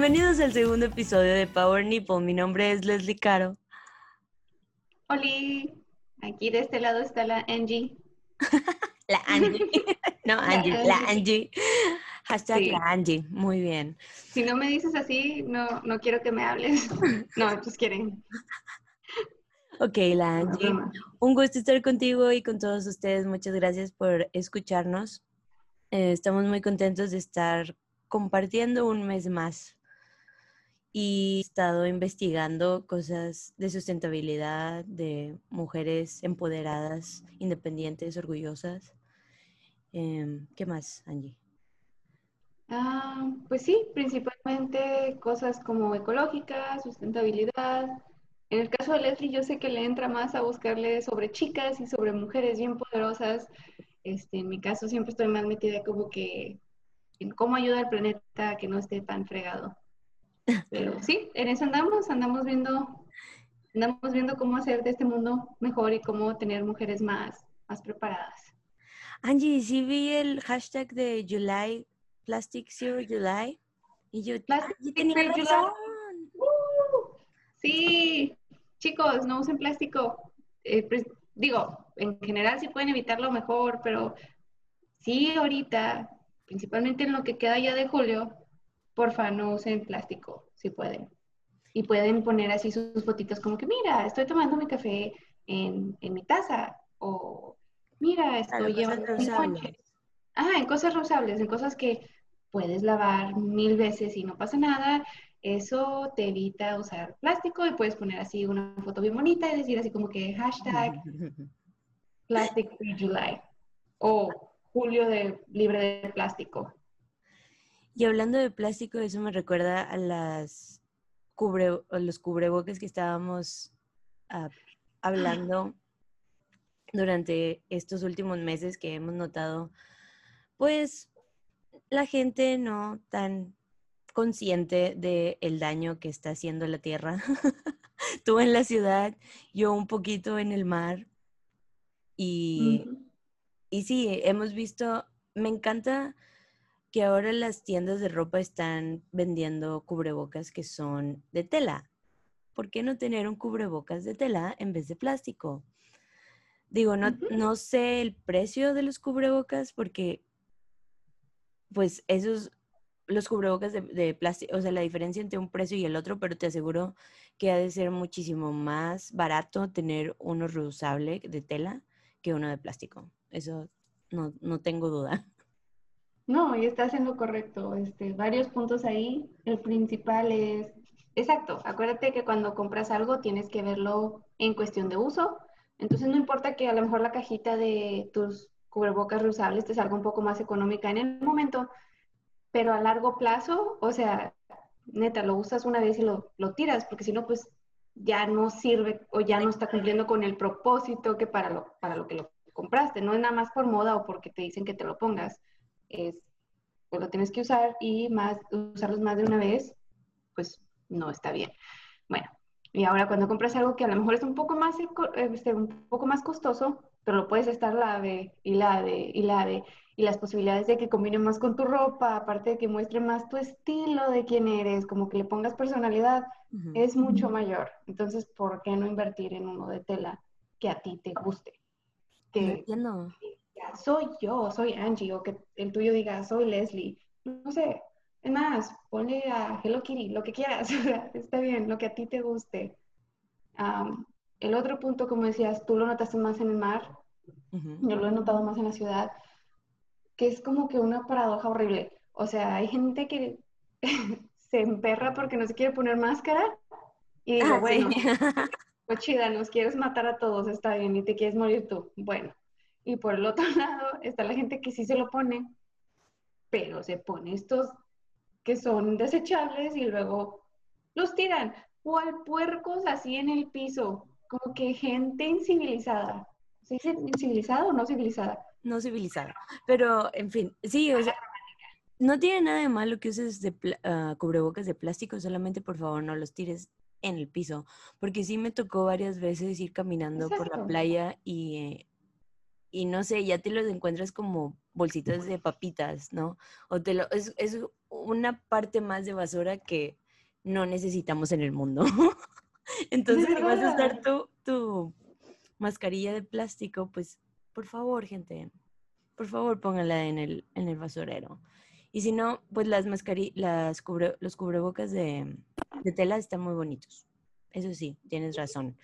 Bienvenidos al segundo episodio de Power Nipple. Mi nombre es Leslie Caro. Oli, aquí de este lado está la Angie. la Angie. no, Angie, la, la Angie. Hashtag Sí. la Angie. Muy bien. Si no me dices así, no, no quiero que me hables. No, pues quieren. Ok, la Angie. Un gusto estar contigo y con todos ustedes. Muchas gracias por escucharnos. Eh, estamos muy contentos de estar compartiendo un mes más. Y he estado investigando cosas de sustentabilidad, de mujeres empoderadas, independientes, orgullosas. Em, ¿Qué más, Angie? Ah, pues sí, principalmente cosas como ecológicas, sustentabilidad. En el caso de Leslie, yo sé que le entra más a buscarle sobre chicas y sobre mujeres bien poderosas. Este, en mi caso siempre estoy más metida como que en cómo ayuda al planeta a que no esté tan fregado. Pero sí, en eso andamos, andamos viendo, andamos viendo cómo hacer de este mundo mejor y cómo tener mujeres más, más preparadas. Angie, sí vi el hashtag de July, Plastic Zero July. Y yo, Plastic Angie tenía July. ¡Uh! Sí, chicos, no usen plástico. Eh, pues, digo, en general si pueden evitarlo mejor, pero sí ahorita, principalmente en lo que queda ya de julio, porfa, no usen plástico, si pueden. Y pueden poner así sus fotitos como que, mira, estoy tomando mi café en, en mi taza, o mira, estoy llevando mi reusables. lonche. Ah, en cosas reusables, en cosas que puedes lavar mil veces y no pasa nada. Eso te evita usar plástico y puedes poner así una foto bien bonita y decir así como que hashtag Plastic Free July o Julio de libre de plástico. Y hablando de plástico, eso me recuerda a las cubre, a los cubrebocas que estábamos ah, hablando durante estos últimos meses que hemos notado, pues la gente no tan consciente del daño que está haciendo la tierra. Tú en la ciudad, yo un poquito en el mar. Y, y sí, hemos visto, me encanta que ahora las tiendas de ropa están vendiendo cubrebocas que son de tela. ¿Por qué no tener un cubrebocas de tela en vez de plástico? Digo, no, no sé el precio de los cubrebocas porque, pues, esos, los cubrebocas de, de plástico, o sea, la diferencia entre un precio y el otro, pero te aseguro que ha de ser muchísimo más barato tener uno reusable de tela que uno de plástico. Eso no, no tengo duda. No, y estás en lo correcto. Este, varios puntos ahí. El principal es, exacto, acuérdate que cuando compras algo tienes que verlo en cuestión de uso. Entonces no importa que a lo mejor la cajita de tus cubrebocas reusables te salga un poco más económica en el momento, pero a largo plazo, o sea, neta, lo usas una vez y lo, lo tiras, porque si no, pues ya no sirve o ya no está cumpliendo con el propósito que para lo, para lo que lo compraste. No es nada más por moda o porque te dicen que te lo pongas es, pues lo tienes que usar y más, usarlos más de una vez, pues no está bien. Bueno, y ahora cuando compras algo que a lo mejor es un poco más, este, un poco más costoso, pero lo puedes estar lave y lave y lave, y las posibilidades de que combine más con tu ropa, aparte de que muestre más tu estilo de quién eres, como que le pongas personalidad, es mucho mayor. Entonces, ¿por qué no invertir en uno de tela que a ti te guste? No Que entiendo. Soy yo, soy Angie, o que el tuyo diga, soy Leslie. No sé, es más, ponle a Hello Kitty, lo que quieras, está bien, lo que a ti te guste. Am, el otro punto, como decías, tú lo notaste más en el mar, Ujú. yo lo he notado más en la ciudad, que es como que una paradoja horrible. O sea, hay gente que se emperra porque no se quiere poner máscara y digo, Ah, sí. bueno, pues chida, nos quieres matar a todos, está bien, y te quieres morir tú. Bueno, y por el otro lado está la gente que sí se lo pone, pero se pone estos que son desechables y luego los tiran. O al puercos así en el piso, como que gente incivilizada. ¿Se dice incivilizada o no civilizada? no civilizado. Pero, en fin, sí, o sea, no tiene nada de malo que uses de ah, cubrebocas de plástico, solamente por favor no los tires en el piso, porque sí me tocó varias veces ir caminando por la Exacto. playa y eh, y no sé, ya te los encuentras como bolsitas de papitas, ¿no? O te lo, es, es una parte más de basura que no necesitamos en el mundo. Entonces, si vas a usar tu, tu mascarilla de plástico, pues por favor, gente, por favor póngala en el, en el basurero. Y si no, pues las mascarillas, las cubre, los cubrebocas de, de tela están muy bonitos. Eso sí, tienes razón.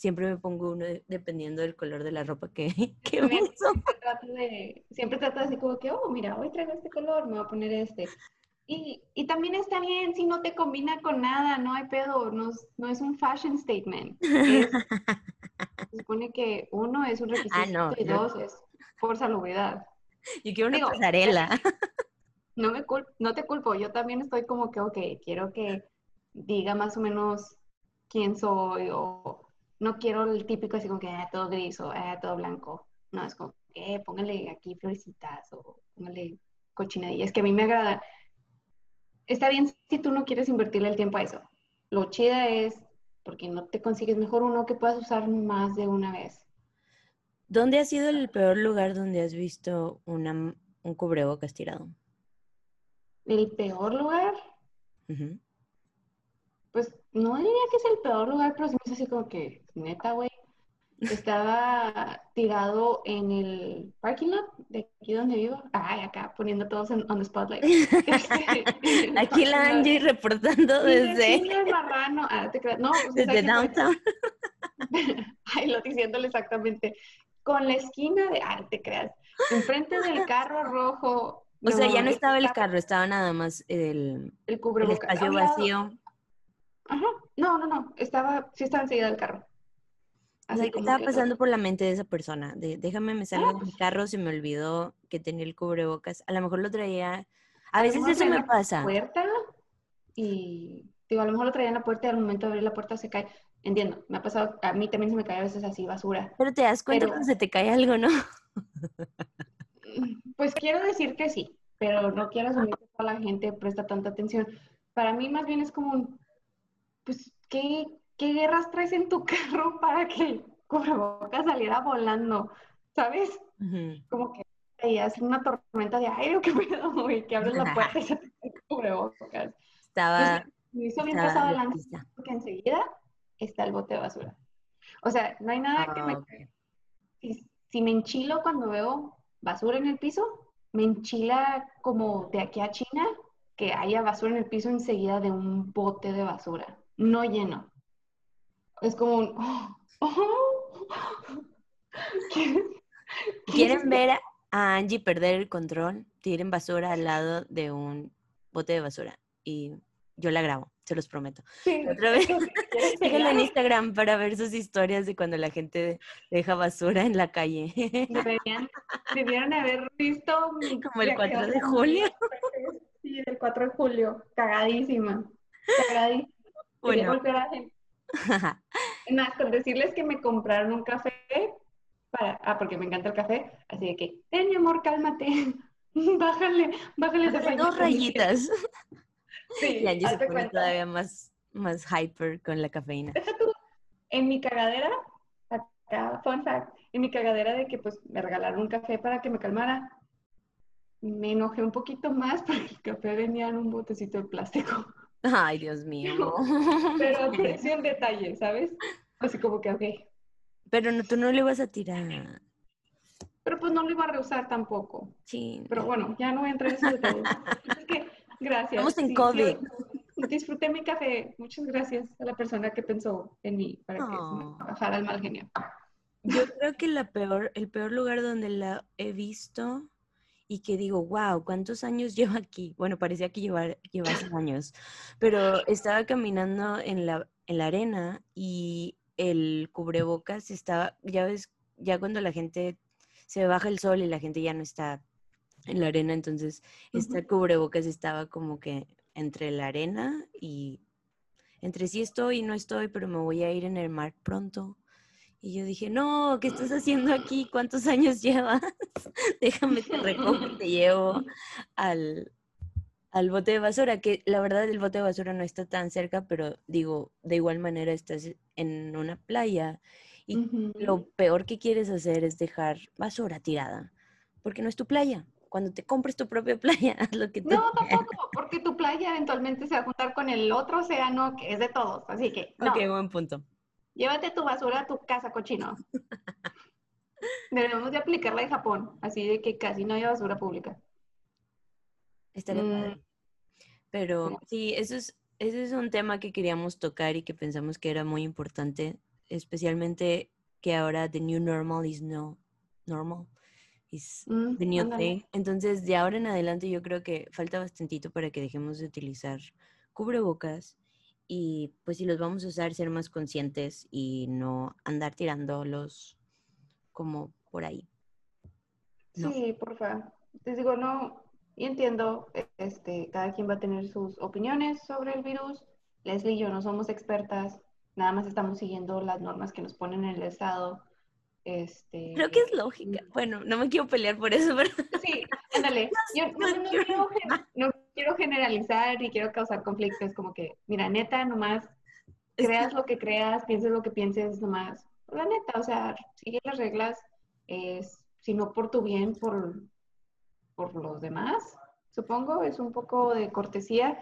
Siempre me pongo uno dependiendo del color de la ropa que, que uso. Siempre trato, de, siempre trato así como que, oh, mira, hoy traigo este color, me voy a poner este. Y, y, también está bien si no te combina con nada, no hay pedo, no, no es un fashion statement. se supone que uno es un ah, requisito y dos es por salubridad. Yo quiero una pasarela. No, me no te culpo, yo también estoy como que, ok, quiero que diga más o menos quién soy o no quiero el típico así como que ah, todo gris o ah, todo blanco. No, es como eh, póngale aquí florecitas o póngale cochinadillas, es que a mí me agrada. Está bien si tú no quieres invertirle el tiempo a eso. Lo chida es porque no te consigues mejor uno que puedas usar más de una vez. ¿Dónde ha sido el peor lugar donde has visto una, un cubrebocas tirado? ¿El peor lugar? Pues no diría que es el peor lugar, pero sí me así como que, neta, güey. Estaba tirado en el parking lot de aquí donde vivo. Ay, acá poniendo todos en on the spotlight. Aquí la Angie reportando desde. el marrano. Ah, te creas. No, pues desde downtown. Ay, lo diciéndole exactamente. Con la esquina de. Ah, te creas. Enfrente del carro rojo. O sea, ya no estaba el carro, estaba nada más el, el, el espacio vacío. Ajá. No, no, no. Estaba, sí estaba enseguida del carro. Así ¿qué estaba pasando por la mente de esa persona? De, déjame me salgo de mi carro, se me olvidó que tenía el cubrebocas. A lo mejor lo traía. A, veces eso me pasa. Puerta y digo, a lo mejor lo traía en la puerta y al momento de abrir la puerta se cae. Entiendo, me ha pasado, a mí también se me cae a veces así basura. Pero te das cuenta cuando se te cae algo, ¿no? Pues quiero decir que sí, pero no quiero asumir que toda la gente presta tanta atención. Para mí más bien es como un, pues, ¿qué, ¿qué guerras traes en tu carro para que el cubrebocas saliera volando? ¿Sabes? Como que veías una tormenta de aire qué pedo, güey, que abres la puerta y se te el cubrebocas. Estaba. me hizo bien pasado lanza porque enseguida está el bote de basura. O sea, no hay nada que me. Ah, si, si me enchilo cuando veo basura en el piso, me enchila como de aquí a China que haya basura en el piso enseguida de un bote de basura no lleno. Es como un... ¿Quieren ver a Angie perder el control? Tiren basura al lado de un bote de basura y yo la grabo, se los prometo. Otra vez, síganlo en Instagram para ver sus historias de cuando la gente deja basura en la calle. Deberían, debieron haber visto... Como el 4 de julio. Sí, el 4 de julio, cagadísima. Cagadísima. Bueno. Nada, con decirles que me compraron un café para, ah, porque me encanta el café, así de que, ven mi amor, cálmate, bájale, bájale de dos rayitas. Sí, y se pone todavía más, más hyper con la cafeína. en mi cagadera, acá, fun fact, en mi cagadera de que pues me regalaron un café para que me calmara, me enojé un poquito más porque el café venía en un botecito de plástico. Ay, Dios mío. Pero un detalle, ¿sabes? Así como que, ok. Pero no, tú no le vas a tirar. Pero pues no lo iba a rehusar tampoco. Sí. Pero bueno, ya no voy a entrar en detalle. es que, gracias. Estamos en COVID. disfruté mi café. Muchas gracias a la persona que pensó en mí para que oh. bajara el mal genio. Yo creo que la peor, el peor lugar donde la he visto y que digo, wow, ¿cuántos años llevo aquí? Bueno, parecía que llevar, llevase años, pero estaba caminando en la, en la arena y el cubrebocas estaba, ya ves, ya cuando la gente se baja el sol y la gente ya no está en la arena, entonces este cubrebocas estaba como que entre la arena y entre sí estoy y no estoy, pero me voy a ir en el mar pronto. Y yo dije, no, ¿qué estás haciendo aquí? ¿Cuántos años llevas? Déjame te recojo y te llevo al, al bote de basura, que la verdad el bote de basura no está tan cerca, pero digo, de igual manera estás en una playa Y lo peor que quieres hacer es dejar basura tirada, porque no es tu playa. Cuando te compres tu propia playa, haz lo que tú No, tampoco, porque tu playa eventualmente se va a juntar con el otro océano que es de todos, así que no. Ok, buen punto. Llévate tu basura a tu casa, cochino. Debemos de aplicarla en Japón, así de que casi no hay basura pública. Estaría Mm. padre. Pero sí, eso es, ese es un tema que queríamos tocar y que pensamos que era muy importante, especialmente que ahora the new normal is no normal, is Mm, the new ándale. thing. Entonces, de ahora en adelante yo creo que falta bastantito para que dejemos de utilizar cubrebocas y pues si los vamos a usar, ser más conscientes y no andar tirándolos como por ahí. No. Sí, porfa. Te digo, no, y entiendo, e- este, cada quien va a tener sus opiniones sobre el virus. Leslie y yo no somos expertas, nada más estamos siguiendo las normas que nos ponen en el estado. Este, Creo que es lógica. Bueno, no me quiero pelear por eso, pero Sí, ándale. Yo no, no quiero- no quiero generalizar y quiero causar conflictos. Como que, mira, neta, nomás creas lo que creas, pienses lo que pienses, nomás. La neta, o sea, sigue las reglas, es, si no por tu bien, por, por los demás, supongo, es un poco de cortesía.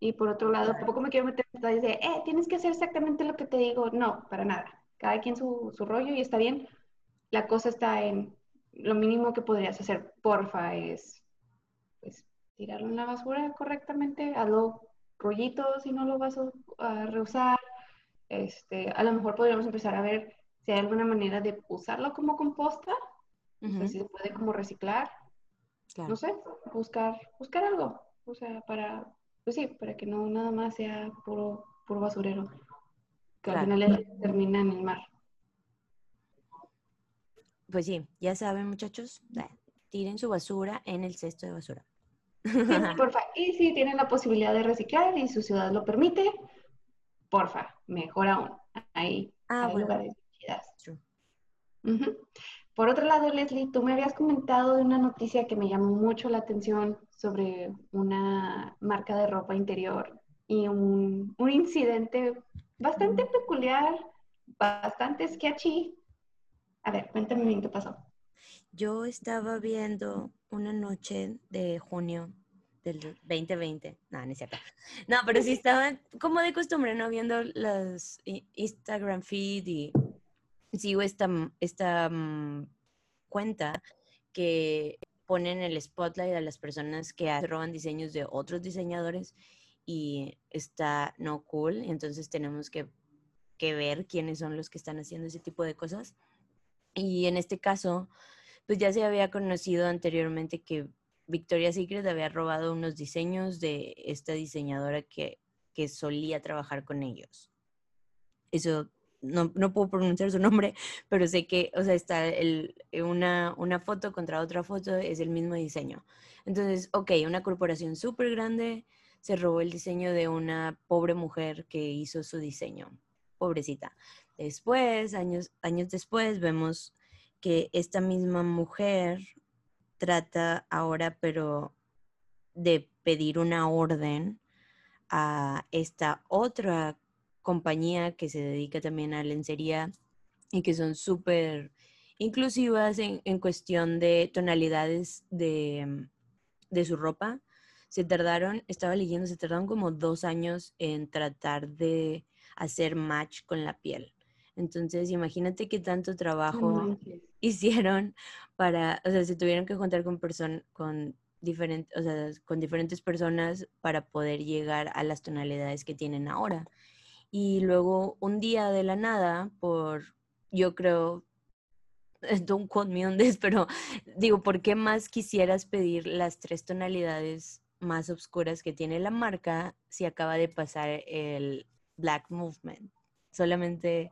Y por otro lado, tampoco me quiero meter en detalles de, eh, tienes que hacer exactamente lo que te digo. No, para nada. Cada quien su, su rollo y está bien. La cosa está en lo mínimo que podrías hacer, porfa, es tirarlo en la basura correctamente, hazlo rollito si no lo vas a, a reusar. Este, a lo mejor podríamos empezar a ver si hay alguna manera de usarlo como composta, o sea, Ujú, si se puede como reciclar, claro. no sé, buscar, buscar algo, o sea, para, pues sí, para que no nada más sea puro, puro basurero, que Claro. al final termina en el mar. Pues sí, ya saben, muchachos, tiren su basura en el cesto de basura. Sí, porfa. Y si tienen la posibilidad de reciclar y su ciudad lo permite, porfa, mejor aún. Ahí Ah, hay bueno. lugares chidas. Por otro lado, Leslie, tú me habías comentado de una noticia que me llamó mucho la atención sobre una marca de ropa interior y un, un incidente bastante peculiar, bastante sketchy. A ver, cuéntame bien qué pasó. Yo estaba viendo una noche de junio del 2020. No, no es cierto. No, pero sí estaba como de costumbre, ¿no? Viendo las Instagram feed y sigo esta, esta mm, cuenta que ponen el spotlight a las personas que roban diseños de otros diseñadores y está no cool. Entonces tenemos que, que ver quiénes son los que están haciendo ese tipo de cosas. Y en este caso, pues ya se había conocido anteriormente que Victoria's Secret había robado unos diseños de esta diseñadora que, que solía trabajar con ellos. Eso no, no puedo pronunciar su nombre, pero sé que, o sea, está el, una, una foto contra otra foto, es el mismo diseño. Entonces, ok, una corporación súper grande se robó el diseño de una pobre mujer que hizo su diseño. Pobrecita. Después, años, años después, vemos que esta misma mujer trata ahora, pero de pedir una orden a esta otra compañía que se dedica también a lencería y que son súper inclusivas en, en cuestión de tonalidades de, de su ropa. Se tardaron, estaba leyendo, se tardaron como dos años en tratar de hacer match con la piel. Entonces, imagínate qué tanto trabajo hicieron para, o sea, se tuvieron que juntar con person, con diferentes, o sea, con diferentes personas para poder llegar a las tonalidades que tienen ahora. Y luego un día de la nada, por, yo creo, don't quote me on this, pero digo, ¿por qué más quisieras pedir las tres tonalidades más oscuras que tiene la marca si acaba de pasar el Black Movement? Solamente,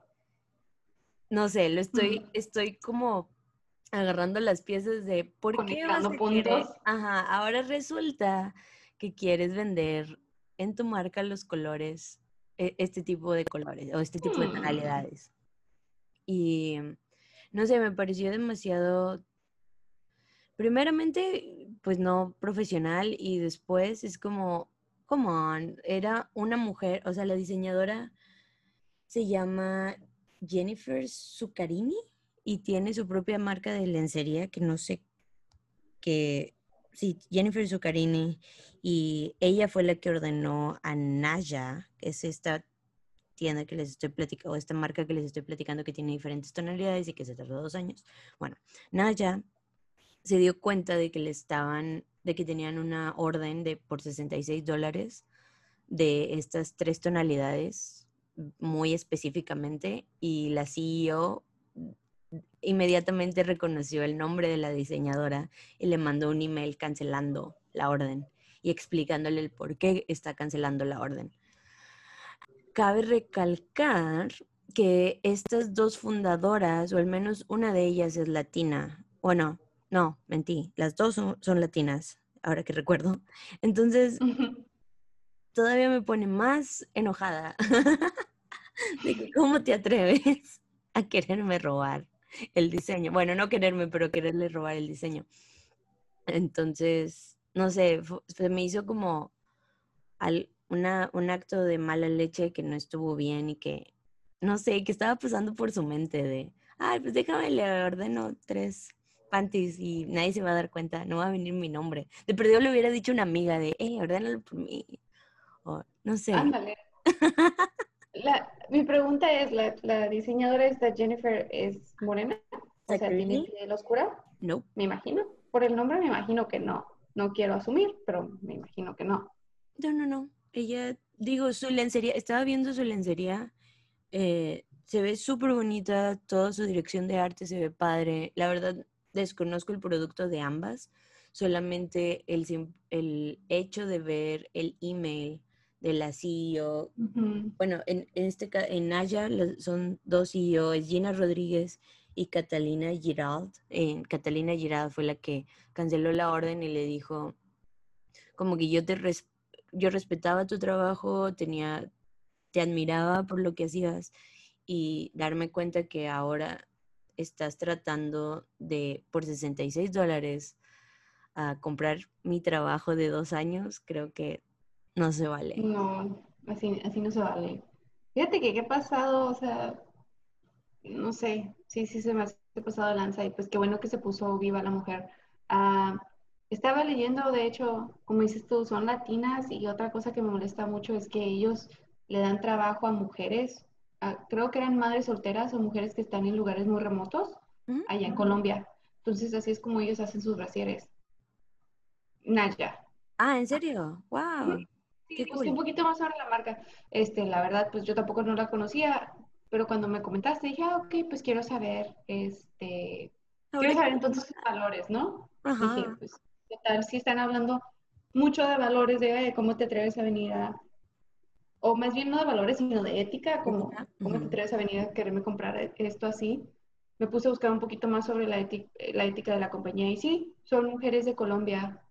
no sé, lo estoy, Mm. estoy como agarrando las piezas de por qué vas a querer? Ajá, ahora resulta que quieres vender en tu marca los colores, e- este tipo de colores o este tipo de tonalidades. Y no sé, me pareció demasiado, primeramente, pues no profesional y después es como, come on, era una mujer, o sea, la diseñadora se llama Jennifer Zuccarini y tiene su propia marca de lencería que no sé qué. Sí, Jennifer Zuccarini y ella fue la que ordenó a Naya, que es esta tienda que les estoy platicando, o esta marca que les estoy platicando que tiene diferentes tonalidades y que se tardó dos años. Bueno, Naya se dio cuenta de que le estaban, de que tenían una orden de por 66 dólares de estas tres tonalidades muy específicamente y la CEO inmediatamente reconoció el nombre de la diseñadora y le mandó un email cancelando la orden y explicándole el por qué está cancelando la orden. Cabe recalcar que estas dos fundadoras, o al menos una de ellas es latina. Bueno, no, mentí, las dos son, latinas, ahora que recuerdo. Entonces, todavía me pone más enojada de cómo te atreves a quererme robar el diseño. Bueno, no quererme, pero quererle robar el diseño. Entonces, no sé, se me hizo como una, un acto de mala leche que no estuvo bien y que, no sé, que estaba pasando por su mente de, ay, pues déjame, le ordeno tres panties y nadie se va a dar cuenta, no va a venir mi nombre. De perdido le hubiera dicho una amiga de, hey, ordénalo por mí no sé. Ándale. mi pregunta es, ¿la, diseñadora esta Jennifer es morena? O sea, ¿tiene piel oscura? No. Me imagino. Por el nombre me imagino que no. No quiero asumir, pero me imagino que no. No, no, no. Ella, digo, su lencería, estaba viendo su lencería, eh, se ve súper bonita, toda su dirección de arte se ve padre. La verdad, desconozco el producto de ambas, solamente el, el hecho de ver el email de la CEO. Bueno, en, este en Naya son dos CEO, es Gina Rodríguez y Catalina Girald. Catalina Girald fue la que canceló la orden y le dijo como que yo te yo respetaba tu trabajo, tenía te admiraba por lo que hacías y darme cuenta que ahora estás tratando de por 66 dólares a comprar mi trabajo de dos años, creo que no se vale. No, así, así no se vale. Fíjate que qué ha pasado, o sea, no sé, sí, sí se me ha pasado lanza y pues qué bueno que se puso viva la mujer. Ah, estaba leyendo, de hecho, como dices tú, son latinas y otra cosa que me molesta mucho es que ellos le dan trabajo a mujeres, creo que eran madres solteras o mujeres que están en lugares muy remotos, allá en Colombia. Entonces así es como ellos hacen sus brasieres. Naya. Ah, ¿en serio? ¡Wow! Sí, un poquito más sobre la marca. Este, la verdad, pues yo tampoco no la conocía, pero cuando me comentaste dije, ah, ok, pues quiero saber, este, quiero saber entonces sus valores, ¿no? Ajá. Dije, pues, ¿qué tal si están hablando mucho de valores, de cómo te atreves a venir a, o más bien no de valores, sino de ética, como cómo te atreves a venir a quererme comprar esto así. Me puse a buscar un poquito más sobre la, la ética de la compañía y sí, son mujeres de Colombia,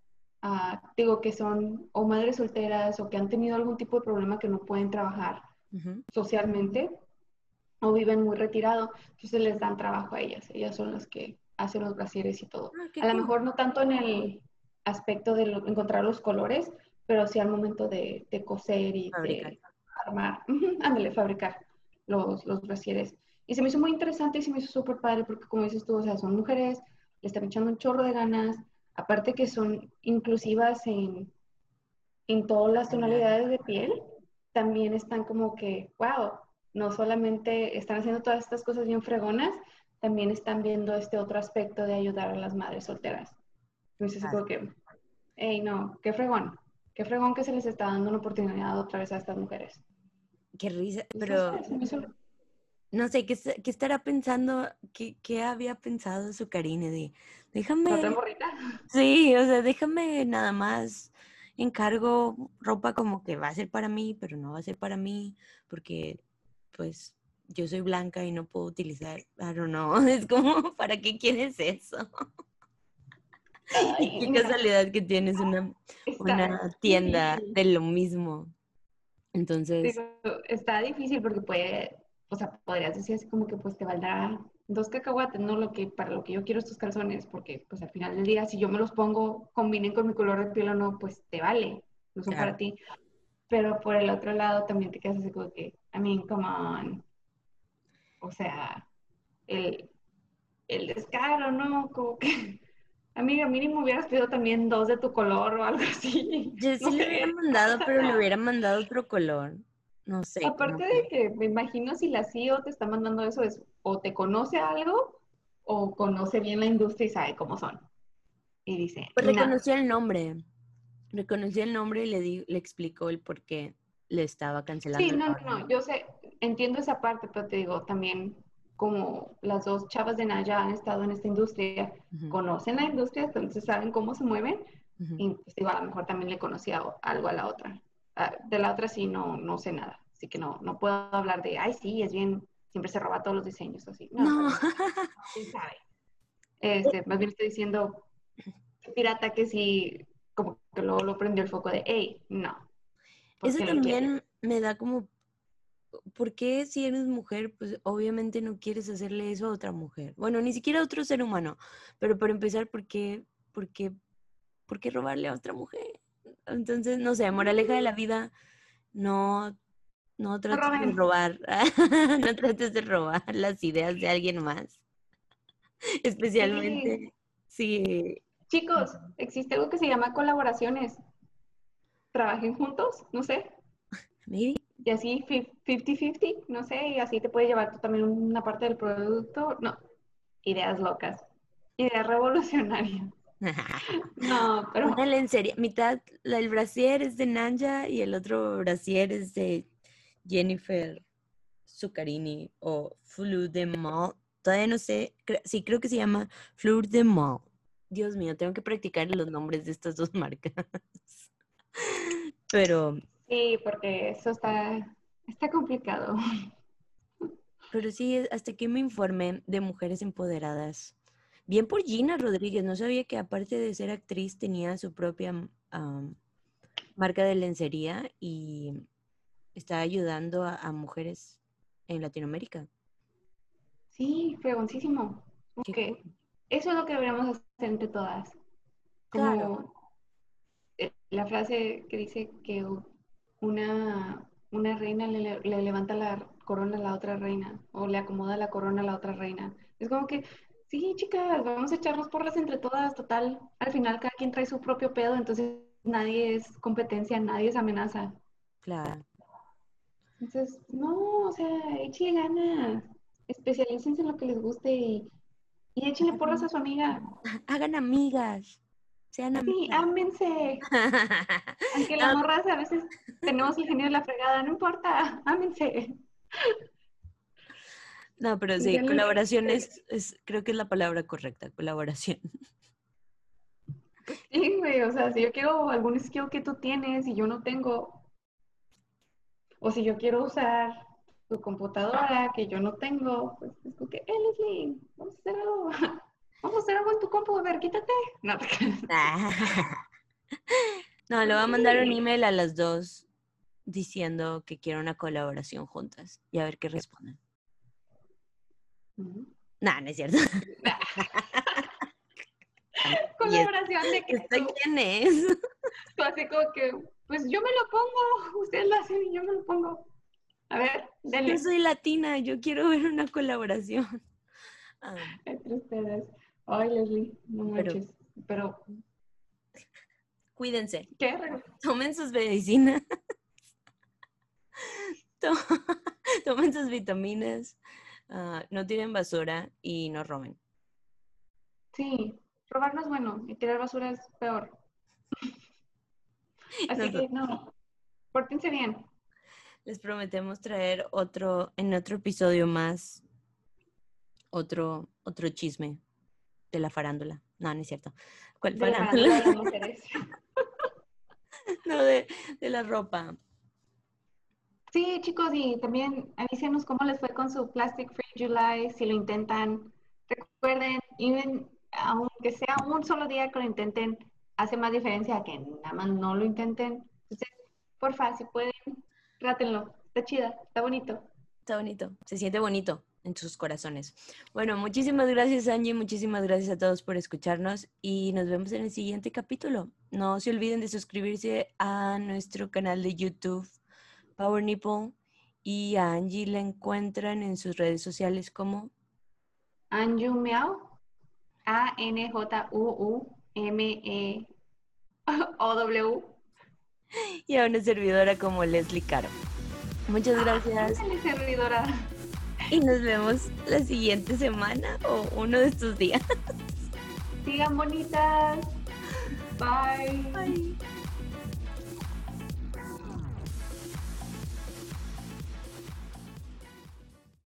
digo que son o madres solteras o que han tenido algún tipo de problema que no pueden trabajar socialmente o viven muy retirado, entonces les dan trabajo a ellas. Ellas son las que hacen los brasieres y todo. Ah, a lo mejor no tanto en el aspecto de encontrar los colores, pero sí al momento de, coser y de armar, ándale, fabricar los, los brasieres. Y se me hizo muy interesante y se me hizo súper padre porque como dices tú, o sea, son mujeres, le están echando un chorro de ganas, aparte que son inclusivas en, en todas las tonalidades de piel, también están como que, wow, no solamente están haciendo todas estas cosas bien fregonas, también están viendo este otro aspecto de ayudar a las madres solteras. Entonces, como que, hey, no, qué fregón, qué fregón que se les está dando una oportunidad otra vez a estas mujeres. Qué risa, pero no sé, ¿qué, qué estará pensando? ¿Qué, ¿Qué, había pensado su Karine de, déjame... ¿Otra morrita? Sí, o sea, déjame nada más encargo ropa como que va a ser para mí, pero no va a ser para mí, porque pues yo soy blanca y no puedo utilizar, I don't know, es como, ¿para qué quieres eso? qué casualidad que tienes una, una tienda de lo mismo. Entonces... está difícil porque puede o sea, podrías decir así como que pues te valdrá dos cacahuates, no lo que para lo que yo quiero estos calzones, porque pues al final del día si yo me los pongo, combinen con mi color de piel o no, pues te vale, no son para ti. Pero por el otro lado también te quedas así como que, I mean, come on. o sea, el, el descaro, ¿no? Como que, amiga, mínimo hubieras pedido también dos de tu color o algo así. Yo sí le hubiera mandado, pero le hubiera mandado otro color. No sé. Aparte de que me imagino si la CEO te está mandando eso, es o te conoce algo o conoce bien la industria y sabe cómo son. Y dice. Pues reconoció el nombre. Reconoció el nombre y le, di, le explicó el por qué le estaba cancelando. Sí, no, no, yo sé, entiendo esa parte, pero te digo, también como las dos chavas de Naya han estado en esta industria, conocen la industria, entonces saben cómo se mueven, y pues digo, a lo mejor también le conocía algo a la otra. Ah, de la otra sí no, no sé nada, así que no, no puedo hablar de, ay, sí, es bien, siempre se roba todos los diseños, así. No, no. sabe? Este, más bien estoy diciendo, pirata que sí, como que luego lo prendió el foco de, hey, no. Eso también me da como ¿por qué si eres mujer, pues obviamente no quieres hacerle eso a otra mujer? Bueno, ni siquiera a otro ser humano, pero para empezar, ¿por qué, por qué, por qué robarle a otra mujer? Entonces, no sé, moraleja de la vida, no, no trates de robar, no trates de robar las ideas de alguien más. Especialmente si... Chicos, existe algo que se llama colaboraciones. Trabajen juntos, no sé. Maybe y así 50-50, no sé, y así te puede llevar tú también una parte del producto. No, ideas locas, ideas revolucionarias. No, pero... Una lencería, mitad, el brasier es de Nanja y el otro brasier es de Jennifer Zuccarini o Fleur de Mal. Todavía no sé, sí, creo que se llama Fleur de Mal. Dios mío, tengo que practicar los nombres de estas dos marcas. Pero Sí, porque eso está, está complicado. Pero sí, hasta que me informé de mujeres empoderadas. Bien por Gina Rodríguez, no sabía que aparte de ser actriz tenía su propia marca de lencería y está ayudando a, mujeres en Latinoamérica. Sí, fregoncísimo. Okay. Eso es lo que deberíamos hacer entre todas. Como eh, la frase que dice que una, una reina le, levanta la corona a la otra reina o le acomoda la corona a la otra reina. Es como que, sí, chicas, vamos a echarnos porras entre todas, total. Al final cada quien trae su propio pedo, entonces nadie es competencia, nadie es amenaza. Claro. Entonces, no, o sea, échale ganas, especialícense en lo que les guste y, y échenle porras a su amiga. Hagan amigas. Sí, ámense. Aunque la morras a veces tenemos el genio de la fregada, no importa, ámense. No, pero sí, colaboración es, creo que es la palabra correcta, colaboración. Sí, güey, o sea, si yo quiero algún skill que tú tienes y yo no tengo, o si yo quiero usar tu computadora que yo no tengo, pues es como que, hey, Leslie, vamos a hacer algo. Vamos a hacer algo en tu compu, a ver, quítate. No, no, le voy a mandar un email a las dos diciendo que quiero una colaboración juntas y a ver qué responden. No, no es cierto. colaboración de que quién es? Así como que, pues yo me lo pongo, ustedes lo hacen y yo me lo pongo. A ver, denle. Yo soy latina, yo quiero ver una colaboración. Ah. Entre ustedes. Ay, Leslie, no manches. Pero, Cuídense. ¿Qué? Tomen sus medicinas. Tomen sus vitaminas. Ah, no tiren basura y no roben. Sí, robar no es bueno y tirar basura es peor. Así que no, pórtense bien. Les prometemos traer otro, en otro episodio más, otro, otro chisme de la farándula. No, no es cierto. ¿Cuál farándula? no, de, de la ropa. Sí, chicos, y también avísenos cómo les fue con su Plastic Free July, si lo intentan. Recuerden, aunque sea un solo día que lo intenten, hace más diferencia que nada más no lo intenten. Entonces, porfa, si pueden, trátenlo. Está chida, está bonito. Está bonito, se siente bonito en sus corazones. Bueno, muchísimas gracias Angie, muchísimas gracias a todos por escucharnos y nos vemos en el siguiente capítulo. No se olviden de suscribirse a nuestro canal de YouTube, Power Nipple, Y a Angie la encuentran en sus redes sociales como Anju Miao. A-N-J-U-U-M-E-O-W. y a una servidora como Leslie Caro. Muchas gracias. Ándale, servidora. Y nos vemos la siguiente semana o uno de estos días. Sigan bonitas. Bye. Bye.